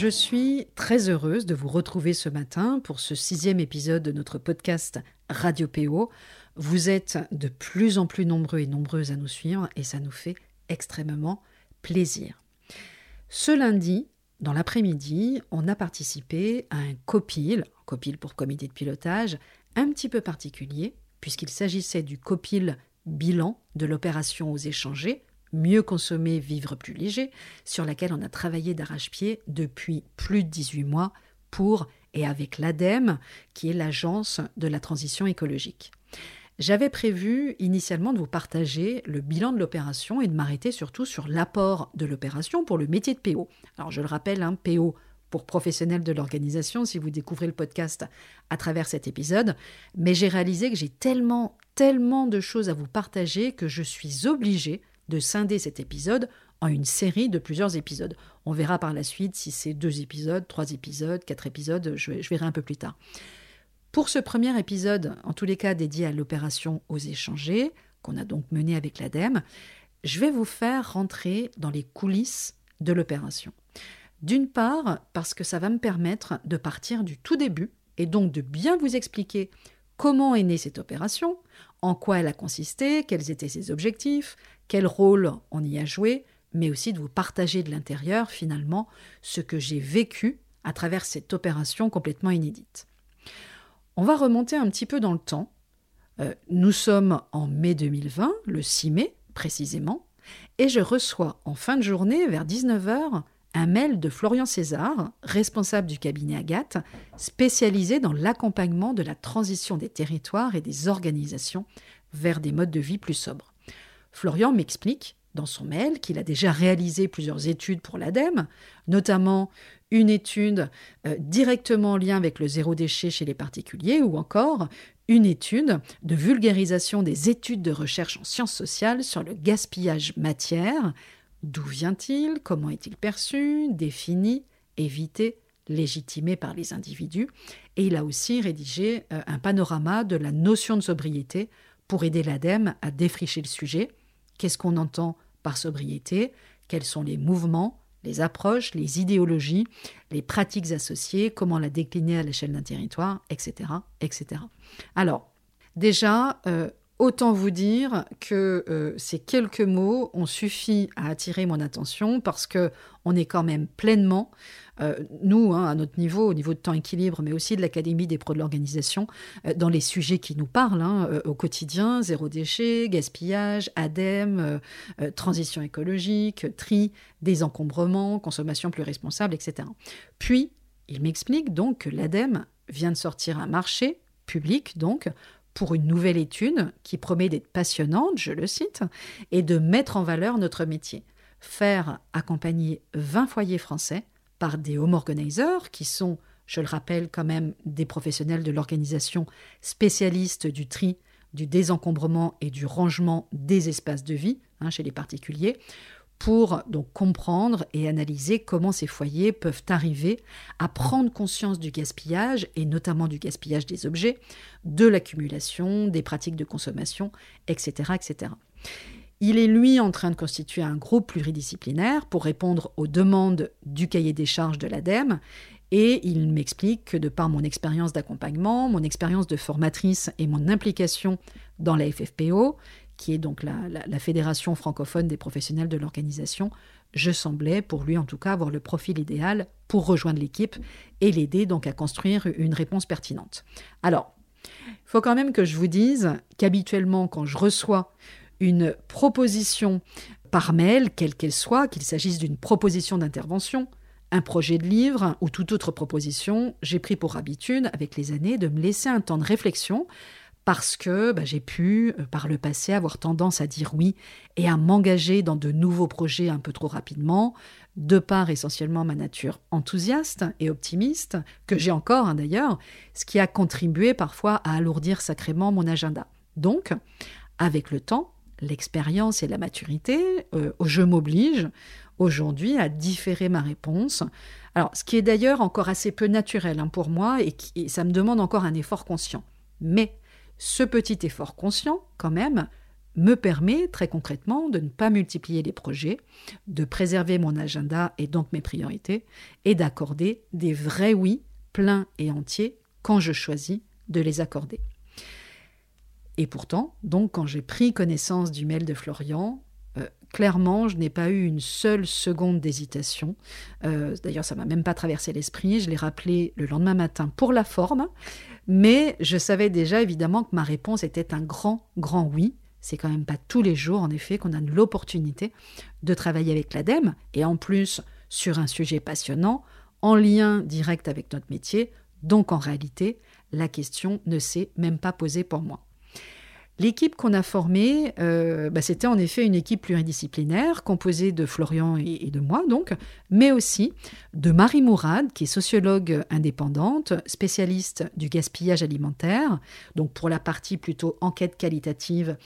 Je suis très heureuse de vous retrouver ce matin pour ce sixième épisode de notre podcast Radio PO. Vous êtes de plus en plus nombreux et nombreuses à nous suivre et ça nous fait extrêmement plaisir. Ce lundi, dans l'après-midi, on a participé à un COPIL, COPIL pour comité de pilotage, un petit peu particulier, puisqu'il s'agissait du COPIL bilan de l'opération aux échangés, Mieux consommer, vivre plus léger, sur laquelle on a travaillé d'arrache-pied depuis plus de 18 mois pour et avec l'ADEME, qui est l'agence de la transition écologique. J'avais prévu initialement de vous partager le bilan de l'opération et de m'arrêter surtout sur l'apport de l'opération pour le métier de PO. Alors je le rappelle, hein, PO pour professionnels de l'organisation si vous découvrez le podcast à travers cet épisode, mais j'ai réalisé que j'ai tellement, tellement de choses à vous partager que je suis obligée de scinder cet épisode en une série de plusieurs épisodes. On verra par la suite si c'est deux épisodes, trois épisodes, quatre épisodes, je, verrai un peu plus tard. Pour ce premier épisode, en tous les cas dédié à l'opération aux échangés, qu'on a donc menée avec l'ADEME, je vais vous faire rentrer dans les coulisses de l'opération. D'une part, parce que ça va me permettre de partir du tout début et donc de bien vous expliquer comment est née cette opération, en quoi elle a consisté, quels étaient ses objectifs, quel rôle on y a joué, mais aussi de vous partager de l'intérieur finalement ce que j'ai vécu à travers cette opération complètement inédite. On va remonter un petit peu dans le temps. Euh, nous sommes en mai 2020, le 6 mai précisément, et je reçois en fin de journée, vers 19h, un mail de Florian César, responsable du cabinet Agathe, spécialisé dans l'accompagnement de la transition des territoires et des organisations vers des modes de vie plus sobres. Florian m'explique dans son mail qu'il a déjà réalisé plusieurs études pour l'ADEME, notamment une étude euh, directement en lien avec le zéro déchet chez les particuliers ou encore une étude de vulgarisation des études de recherche en sciences sociales sur le gaspillage matière. D'où vient-il? Comment est-il perçu? Défini Évité légitimé par les individus. Et il a aussi rédigé euh, un panorama de la notion de sobriété pour aider l'ADEME à défricher le sujet Qu'est-ce qu'on entend par sobriété? Quels sont les mouvements, les approches, les idéologies, les pratiques associées, comment la décliner à l'échelle d'un territoire, etc., etc. Alors, déjà, euh, Autant vous dire que euh, ces quelques mots ont suffi à attirer mon attention parce que on est quand même pleinement, euh, nous, hein, à notre niveau, au niveau de temps équilibre, mais aussi de l'Académie des pros de l'organisation, euh, dans les sujets qui nous parlent hein, au quotidien, zéro déchet, gaspillage, ADEME, transition écologique, tri, désencombrement, consommation plus responsable, etc. Puis, il m'explique donc que l'ADEME vient de sortir un marché public, donc, pour une nouvelle étude qui promet d'être passionnante, je le cite, et de mettre en valeur notre métier. Faire accompagner 20 foyers français par des home organizers qui sont, je le rappelle quand même, des professionnels de l'organisation spécialistes du tri, du désencombrement et du rangement des espaces de vie hein, chez les particuliers, pour donc comprendre et analyser comment ces foyers peuvent arriver à prendre conscience du gaspillage et notamment du gaspillage des objets, de l'accumulation, des pratiques de consommation, etc., etc. Il est lui en train de constituer un groupe pluridisciplinaire pour répondre aux demandes du cahier des charges de l'ADEME et il m'explique que de par mon expérience d'accompagnement, mon expérience de formatrice et mon implication dans la FFPO, qui est donc la, fédération francophone des professionnels de l'organisation, je semblais, pour lui en tout cas, avoir le profil idéal pour rejoindre l'équipe et l'aider donc à construire une réponse pertinente. Alors, il faut quand même que je vous dise qu'habituellement, quand je reçois une proposition par mail, quelle qu'elle soit, qu'il s'agisse d'une proposition d'intervention, un projet de livre ou toute autre proposition, j'ai pris pour habitude, avec les années, de me laisser un temps de réflexion parce que bah, j'ai pu, euh, par le passé, avoir tendance à dire oui et à m'engager dans de nouveaux projets un peu trop rapidement, de par essentiellement ma nature enthousiaste et optimiste, que j'ai encore hein, d'ailleurs, ce qui a contribué parfois à alourdir sacrément mon agenda. Donc, avec le temps, l'expérience et la maturité, euh, je m'oblige aujourd'hui à différer ma réponse. Alors, ce qui est d'ailleurs encore assez peu naturel hein, pour moi et, et ça me demande encore un effort conscient. Mais ce petit effort conscient, quand même, me permet très concrètement de ne pas multiplier les projets, de préserver mon agenda et donc mes priorités, et d'accorder des vrais oui pleins et entiers quand je choisis de les accorder. Et pourtant, donc quand j'ai pris connaissance du mail de Florian, euh, clairement, je n'ai pas eu une seule seconde d'hésitation. Euh, d'ailleurs, ça m'a même pas traversé l'esprit. Je l'ai rappelé le lendemain matin pour la forme, mais je savais déjà évidemment que ma réponse était un grand, grand oui. C'est quand même pas tous les jours, en effet, qu'on a l'opportunité de travailler avec l'ADEME, et en plus sur un sujet passionnant, en lien direct avec notre métier. Donc en réalité, la question ne s'est même pas posée pour moi. L'équipe qu'on a formée, euh, bah, c'était en effet une équipe pluridisciplinaire composée de Florian et, de moi, donc, mais aussi de Marie Mourad, qui est sociologue indépendante, spécialiste du gaspillage alimentaire, donc pour la partie plutôt enquête qualitative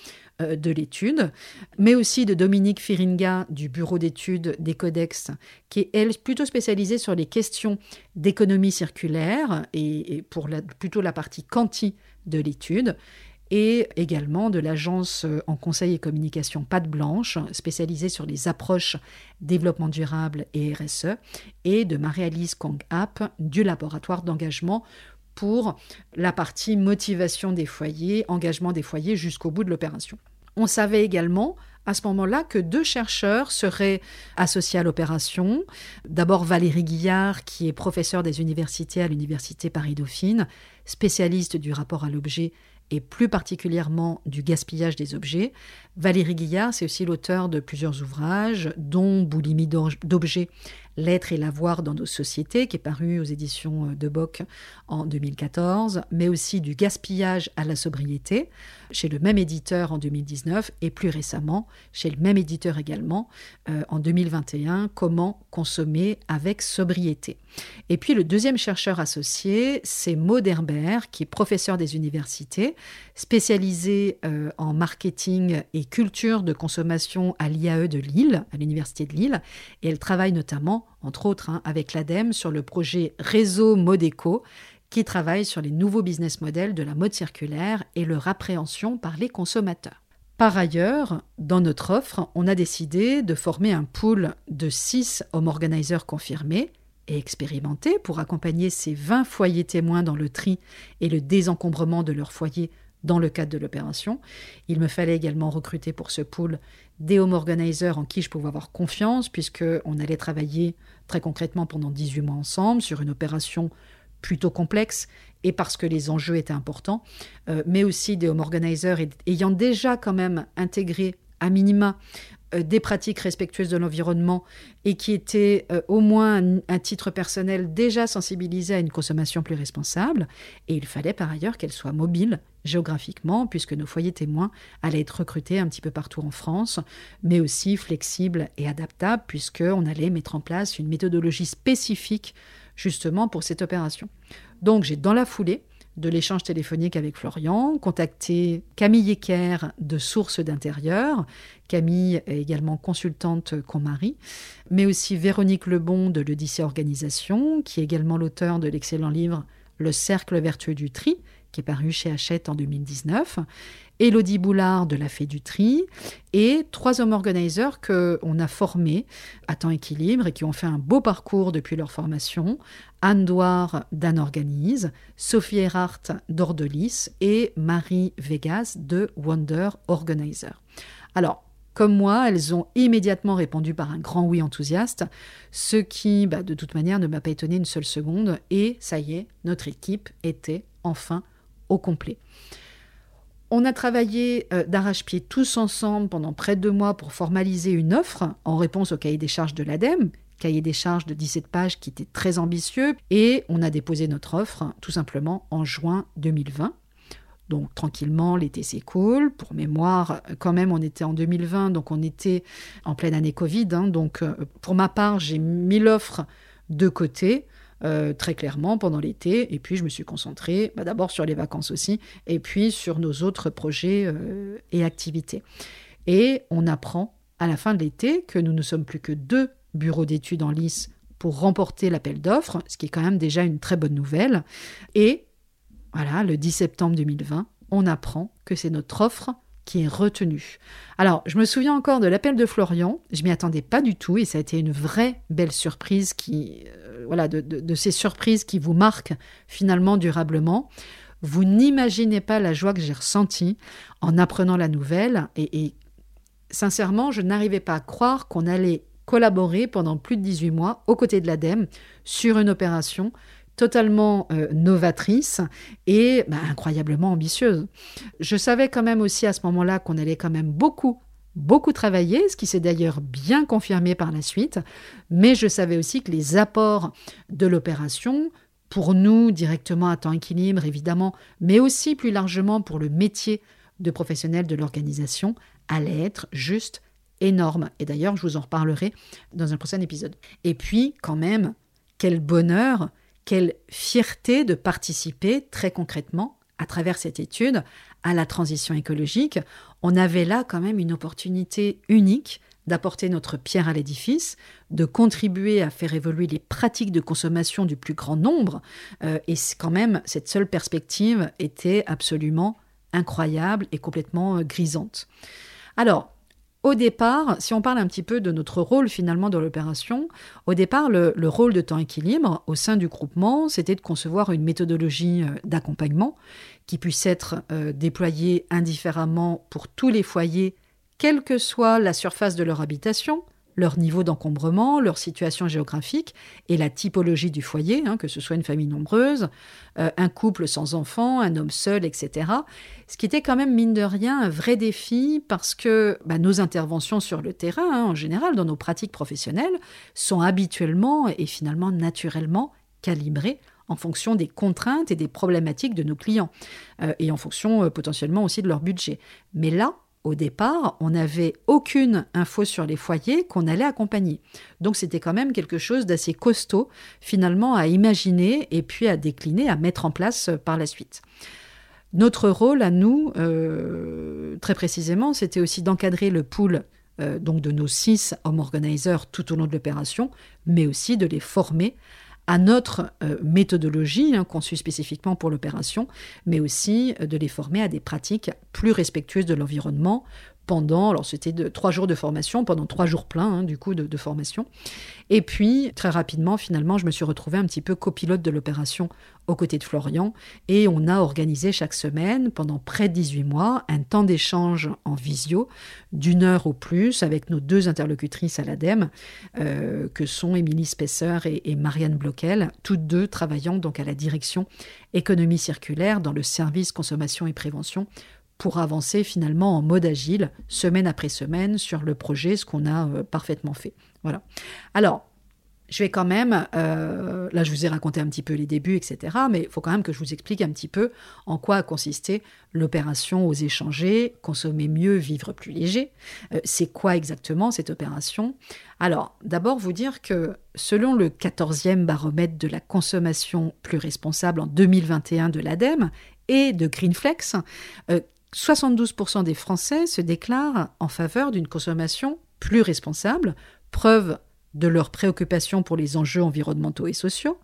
euh, de l'étude, mais aussi de Dominique Firinga du bureau d'études des Codex, qui est elle plutôt spécialisée sur les questions d'économie circulaire et, pour plutôt la partie quanti de l'étude et également de l'agence euh, en conseil et communication Patte Blanche, spécialisée sur les approches développement durable et RSE, et de Marie-Alice Kong-App du laboratoire d'engagement pour la partie motivation des foyers, engagement des foyers jusqu'au bout de l'opération. On savait également à ce moment-là que deux chercheurs seraient associés à l'opération. D'abord Valérie Guillard, qui est professeure des universités à l'Université Paris-Dauphine, spécialiste du rapport à l'objet et plus particulièrement du gaspillage des objets. Valérie Guillard, c'est aussi l'auteur de plusieurs ouvrages, dont Boulimie d'objets L'être et l'avoir dans nos sociétés, qui est paru aux éditions euh, de Boc en 2014, mais aussi du gaspillage à la sobriété, chez le même éditeur en 2019, et plus récemment, chez le même éditeur également, euh, en 2021, Comment consommer avec sobriété. Et puis le deuxième chercheur associé, c'est Maud Herbert, qui est professeur des universités, spécialisé euh, en marketing et culture de consommation à l'IAE de Lille, à l'Université de Lille, et elle travaille notamment, entre autres, hein, avec l'ADEME sur le projet Réseau Modeco, qui travaille sur les nouveaux business models de la mode circulaire et leur appréhension par les consommateurs. Par ailleurs, dans notre offre, on a décidé de former un pool de 6 home organizers confirmés et expérimentés pour accompagner ces 20 foyers témoins dans le tri et le désencombrement de leur foyer dans le cadre de l'opération. Il me fallait également recruter pour ce pool des home organizers en qui je pouvais avoir confiance, puisqu'on allait travailler très concrètement pendant 18 mois ensemble sur une opération plutôt complexe et parce que les enjeux étaient importants, euh, mais aussi des home organizers ayant déjà quand même intégré à minima des pratiques respectueuses de l'environnement et qui étaient euh, au moins un, titre personnel déjà sensibilisés à une consommation plus responsable. Et il fallait par ailleurs qu'elle soit mobile géographiquement, puisque nos foyers témoins allaient être recrutés un petit peu partout en France, mais aussi flexibles et adaptables, puisqu'on allait mettre en place une méthodologie spécifique justement pour cette opération. Donc j'ai dans la foulée de l'échange téléphonique avec Florian, contacté Camille Ecker de Sources d'intérieur. Camille est également consultante mari, mais aussi Véronique Lebon de l'Odyssée Organisation, qui est également l'auteur de l'excellent livre Le cercle vertueux du tri, qui est paru chez Hachette en 2019, Élodie Boulard de la Fée du Tri, et trois hommes organizers qu'on a formés à temps équilibre et qui ont fait un beau parcours depuis leur formation. Anne Douard d'Anne Organise, Sophie Erhardt d'Ordelis et Marie Vegas de Wonder Organizer. Alors, comme moi, elles ont immédiatement répondu par un grand oui enthousiaste, ce qui, bah, de toute manière, ne m'a pas étonné une seule seconde, et ça y est, notre équipe était enfin au complet. On a travaillé euh, d'arrache-pied tous ensemble pendant près de deux mois pour formaliser une offre en réponse au cahier des charges de l'ADEME, cahier des charges de 17 pages qui était très ambitieux, et on a déposé notre offre tout simplement en juin 2020. Donc tranquillement, l'été s'écoule. Pour mémoire, quand même, on était en 2020, donc on était en pleine année Covid. Hein. donc euh, pour ma part, j'ai mis l'offre de côté. Euh, très clairement pendant l'été. Et puis, je me suis concentrée bah, d'abord sur les vacances aussi, et puis sur nos autres projets euh, et activités. Et on apprend à la fin de l'été que nous ne sommes plus que deux bureaux d'études en lice pour remporter l'appel d'offres, ce qui est quand même déjà une très bonne nouvelle. Et voilà, le 10 septembre 2020, on apprend que c'est notre offre qui est retenue. Alors, je me souviens encore de l'appel de Florian, je m'y attendais pas du tout et ça a été une vraie belle surprise qui, euh, voilà, de, ces surprises qui vous marquent finalement durablement. Vous n'imaginez pas la joie que j'ai ressentie en apprenant la nouvelle et, et sincèrement, je n'arrivais pas à croire qu'on allait collaborer pendant plus de 18 mois aux côtés de l'ADEME sur une opération totalement euh, novatrice et bah, incroyablement ambitieuse. Je savais quand même aussi à ce moment-là qu'on allait quand même beaucoup beaucoup travailler, ce qui s'est d'ailleurs bien confirmé par la suite, mais je savais aussi que les apports de l'opération, pour nous directement à temps équilibre évidemment, mais aussi plus largement pour le métier de professionnel de l'organisation, allaient être juste énormes. Et d'ailleurs, je vous en reparlerai dans un prochain épisode. Et puis, quand même, quel bonheur quelle fierté de participer très concrètement à travers cette étude à la transition écologique. On avait là quand même une opportunité unique d'apporter notre pierre à l'édifice, de contribuer à faire évoluer les pratiques de consommation du plus grand nombre. Euh, et quand même, cette seule perspective était absolument incroyable et complètement euh, grisante. Alors, au départ, si on parle un petit peu de notre rôle finalement dans l'opération, au départ, le, rôle de temps équilibre au sein du groupement, c'était de concevoir une méthodologie euh, d'accompagnement qui puisse être euh, déployée indifféremment pour tous les foyers, quelle que soit la surface de leur habitation, leur niveau d'encombrement, leur situation géographique et la typologie du foyer, hein, que ce soit une famille nombreuse, euh, un couple sans enfants, un homme seul, etc. Ce qui était quand même, mine de rien, un vrai défi parce que bah, nos interventions sur le terrain, hein, en général, dans nos pratiques professionnelles, sont habituellement et finalement naturellement calibrées en fonction des contraintes et des problématiques de nos clients euh, et en fonction euh, potentiellement aussi de leur budget. Mais là, au départ, on n'avait aucune info sur les foyers qu'on allait accompagner. Donc c'était quand même quelque chose d'assez costaud finalement à imaginer et puis à décliner, à mettre en place euh, par la suite. Notre rôle à nous, euh, très précisément, c'était aussi d'encadrer le pool euh, de nos six home organizers tout au long de l'opération, mais aussi de les former à notre méthodologie hein, conçue spécifiquement pour l'opération, mais aussi de les former à des pratiques plus respectueuses de l'environnement, pendant, alors c'était de trois jours de formation, pendant trois jours pleins hein, du coup de, formation. Et puis très rapidement, finalement, je me suis retrouvée un petit peu copilote de l'opération aux côtés de Florian, et on a organisé chaque semaine, pendant près de 18 mois, un temps d'échange en visio d'une heure au plus avec nos deux interlocutrices à l'ADEME, euh, que sont Émilie Spesser et, et Marianne Bloquel, toutes deux travaillant donc à la direction économie circulaire dans le service consommation et prévention pour avancer finalement en mode agile, semaine après semaine, sur le projet, ce qu'on a euh, parfaitement fait. Voilà. Alors, je vais quand même, euh, là je vous ai raconté un petit peu les débuts, etc., mais il faut quand même que je vous explique un petit peu en quoi a consisté l'opération aux échanger, consommer mieux, vivre plus léger. Euh, c'est quoi exactement cette opération? Alors, d'abord vous dire que selon le 14e baromètre de la consommation plus responsable en 2021 de l'ADEME et de Greenflex, 72% des Français se déclarent en faveur d'une consommation plus responsable, preuve de leur préoccupation pour les enjeux environnementaux et sociaux.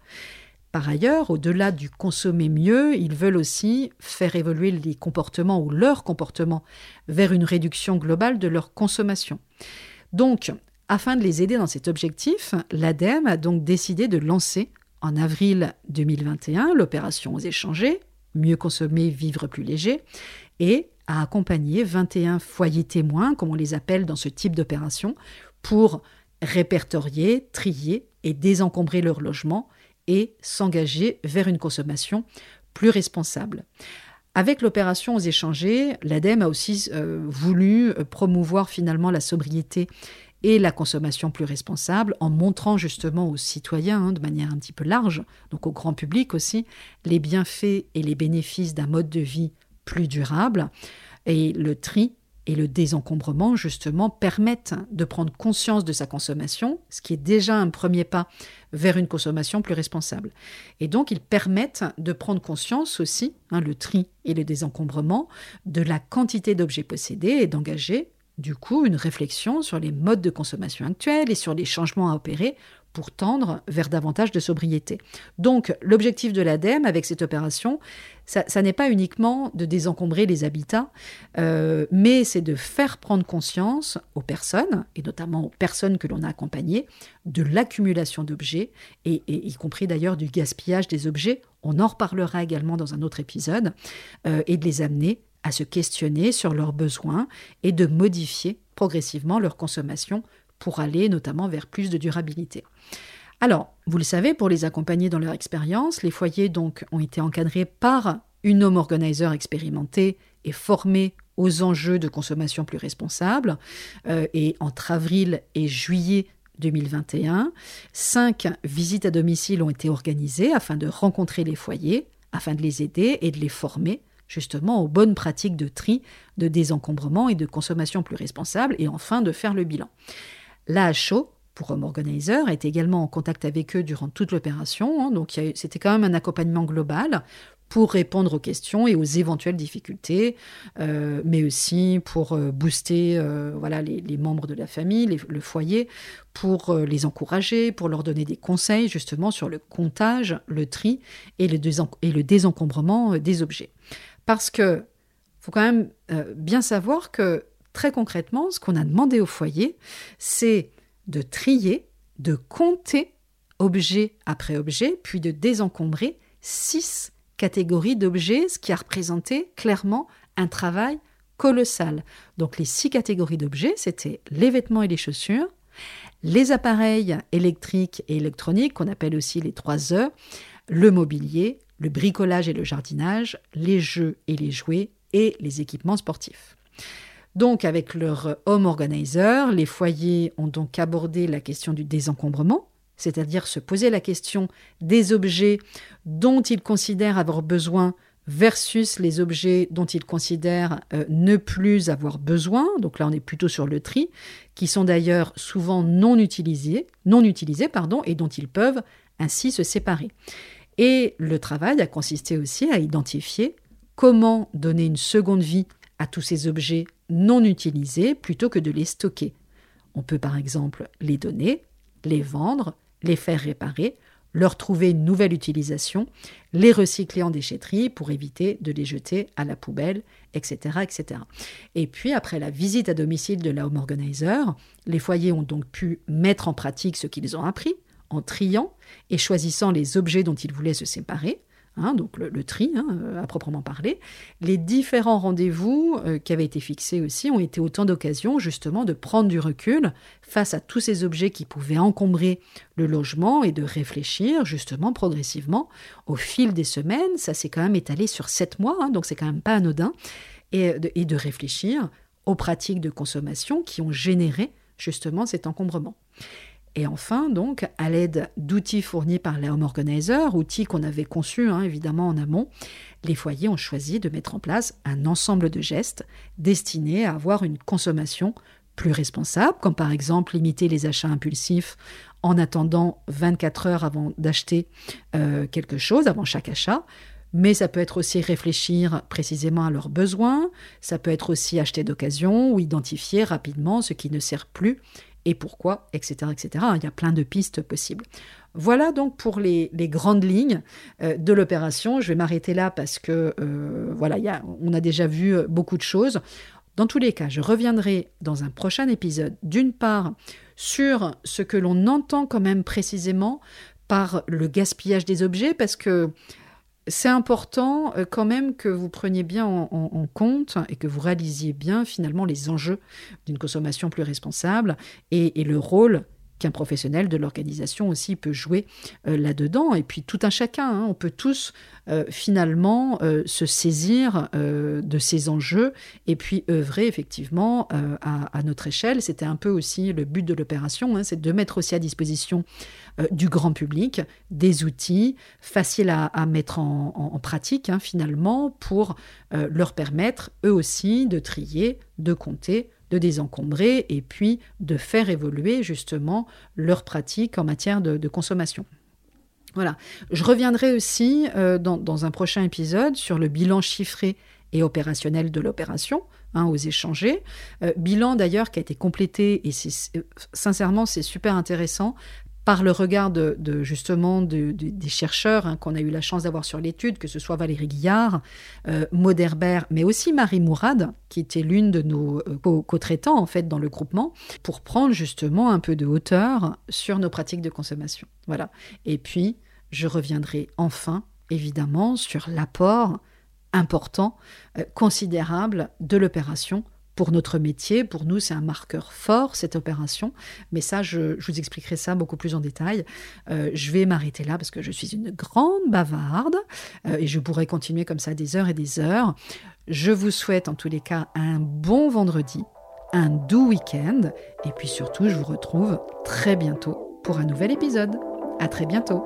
Par ailleurs, au-delà du consommer mieux, ils veulent aussi faire évoluer les comportements ou leur comportement vers une réduction globale de leur consommation. Donc, afin de les aider dans cet objectif, l'ADEME a donc décidé de lancer en avril 2021 l'opération aux échangés, mieux consommer, vivre plus léger, et à accompagner 21 foyers témoins, comme on les appelle dans ce type d'opération, pour répertorier, trier et désencombrer leur logement et s'engager vers une consommation plus responsable. Avec l'opération aux échangés, l'ADEME a aussi euh, voulu euh, promouvoir finalement la sobriété et la consommation plus responsable en montrant justement aux citoyens hein, de manière un petit peu large, donc au grand public aussi, les bienfaits et les bénéfices d'un mode de vie plus durable. Et le tri et le désencombrement, justement, permettent de prendre conscience de sa consommation, ce qui est déjà un premier pas vers une consommation plus responsable. Et donc, ils permettent de prendre conscience aussi, hein, le tri et le désencombrement, de la quantité d'objets possédés et d'engager, du coup, une réflexion sur les modes de consommation actuels et sur les changements à opérer pour tendre vers davantage de sobriété. Donc l'objectif de l'ADEME avec cette opération, ça, n'est pas uniquement de désencombrer les habitats, euh, mais c'est de faire prendre conscience aux personnes, et notamment aux personnes que l'on a accompagnées, de l'accumulation d'objets, et, y compris d'ailleurs du gaspillage des objets, on en reparlera également dans un autre épisode, euh, et de les amener à se questionner sur leurs besoins et de modifier progressivement leur consommation pour aller notamment vers plus de durabilité. Alors, vous le savez, pour les accompagner dans leur expérience, les foyers donc ont été encadrés par une home organizer expérimentée et formée aux enjeux de consommation plus responsable. Euh, et entre avril et juillet 2021, cinq visites à domicile ont été organisées afin de rencontrer les foyers, afin de les aider et de les former justement aux bonnes pratiques de tri, de désencombrement et de consommation plus responsable, et enfin de faire le bilan. L'AHO, pour Home Organizer, est également en contact avec eux durant toute l'opération. Hein. donc c'était quand même un accompagnement global pour répondre aux questions et aux éventuelles difficultés, euh, mais aussi pour euh, booster euh, voilà, les, membres de la famille, le foyer, pour les encourager, pour leur donner des conseils justement sur le comptage, le tri et le, et le désencombrement des objets. Parce que faut quand même bien savoir que Très concrètement, ce qu'on a demandé au foyer, c'est de trier, de compter objet après objet, puis de désencombrer six catégories d'objets, ce qui a représenté clairement un travail colossal. Donc les six catégories d'objets, c'était les vêtements et les chaussures, les appareils électriques et électroniques, qu'on appelle aussi les trois heures, le mobilier, le bricolage et le jardinage, les jeux et les jouets et les équipements sportifs. Donc, avec leur home organizer, les foyers ont donc abordé la question du désencombrement, c'est-à-dire se poser la question des objets dont ils considèrent avoir besoin versus les objets dont ils considèrent euh, ne plus avoir besoin. Donc là, on est plutôt sur le tri, qui sont d'ailleurs souvent non utilisés, non utilisés pardon, et dont ils peuvent ainsi se séparer. Et le travail a consisté aussi à identifier comment donner une seconde vie à tous ces objets non utilisés plutôt que de les stocker. On peut par exemple les donner, les vendre, les faire réparer, leur trouver une nouvelle utilisation, les recycler en déchetterie pour éviter de les jeter à la poubelle, etc. etc. Et puis, après la visite à domicile de la Home Organizer, les foyers ont donc pu mettre en pratique ce qu'ils ont appris en triant et choisissant les objets dont ils voulaient se séparer, Hein, donc le, tri hein, euh, à proprement parler. Les différents rendez-vous euh, qui avaient été fixés aussi ont été autant d'occasions justement de prendre du recul face à tous ces objets qui pouvaient encombrer le logement et de réfléchir justement progressivement au fil des semaines. Ça s'est quand même étalé sur sept mois, hein, donc c'est quand même pas anodin, et et de réfléchir aux pratiques de consommation qui ont généré justement cet encombrement. Et enfin, donc, à l'aide d'outils fournis par la Home Organizer, outils qu'on avait conçus hein, évidemment en amont, les foyers ont choisi de mettre en place un ensemble de gestes destinés à avoir une consommation plus responsable, comme par exemple limiter les achats impulsifs en attendant 24 heures avant d'acheter euh, quelque chose, avant chaque achat. Mais ça peut être aussi réfléchir précisément à leurs besoins, ça peut être aussi acheter d'occasion ou identifier rapidement ce qui ne sert plus et pourquoi, etc., etc. Il y a plein de pistes possibles. Voilà donc pour les, grandes lignes euh, de l'opération. Je vais m'arrêter là parce que euh, voilà, on a déjà vu euh, beaucoup de choses. Dans tous les cas, je reviendrai dans un prochain épisode, d'une part, sur ce que l'on entend quand même précisément par le gaspillage des objets, parce que c'est important euh, quand même que vous preniez bien en, compte et que vous réalisiez bien finalement les enjeux d'une consommation plus responsable et, le rôle qu'un professionnel de l'organisation aussi peut jouer euh, là-dedans. Et puis tout un chacun, hein. on peut tous euh, finalement euh, se saisir de ces enjeux et puis œuvrer effectivement à, notre échelle. C'était un peu aussi le but de l'opération, hein, c'est de mettre aussi à disposition du grand public des outils faciles à, mettre en, pratique hein, finalement pour leur permettre eux aussi de trier, de compter, de désencombrer et puis de faire évoluer justement leurs pratiques en matière de, consommation. Voilà. Je reviendrai aussi euh, dans, un prochain épisode sur le bilan chiffré et opérationnel de l'opération, hein, aux échangés. Euh, bilan d'ailleurs qui a été complété et euh, sincèrement c'est super intéressant par le regard de, justement des chercheurs hein, qu'on a eu la chance d'avoir sur l'étude, que ce soit Valérie Guillard, euh, Maud Herbert, mais aussi Marie Mourad, qui était l'une de nos euh, co-traitants en fait dans le groupement, pour prendre justement un peu de hauteur sur nos pratiques de consommation. Voilà. Et puis, je reviendrai enfin, évidemment, sur l'apport important, euh, considérable de l'opération pour notre métier. Pour nous, c'est un marqueur fort, cette opération. Mais ça, je, vous expliquerai ça beaucoup plus en détail. Euh, je vais m'arrêter là parce que je suis une grande bavarde euh, et je pourrais continuer comme ça des heures et des heures. Je vous souhaite en tous les cas un bon vendredi, un doux week-end et puis surtout, je vous retrouve très bientôt pour un nouvel épisode. À très bientôt.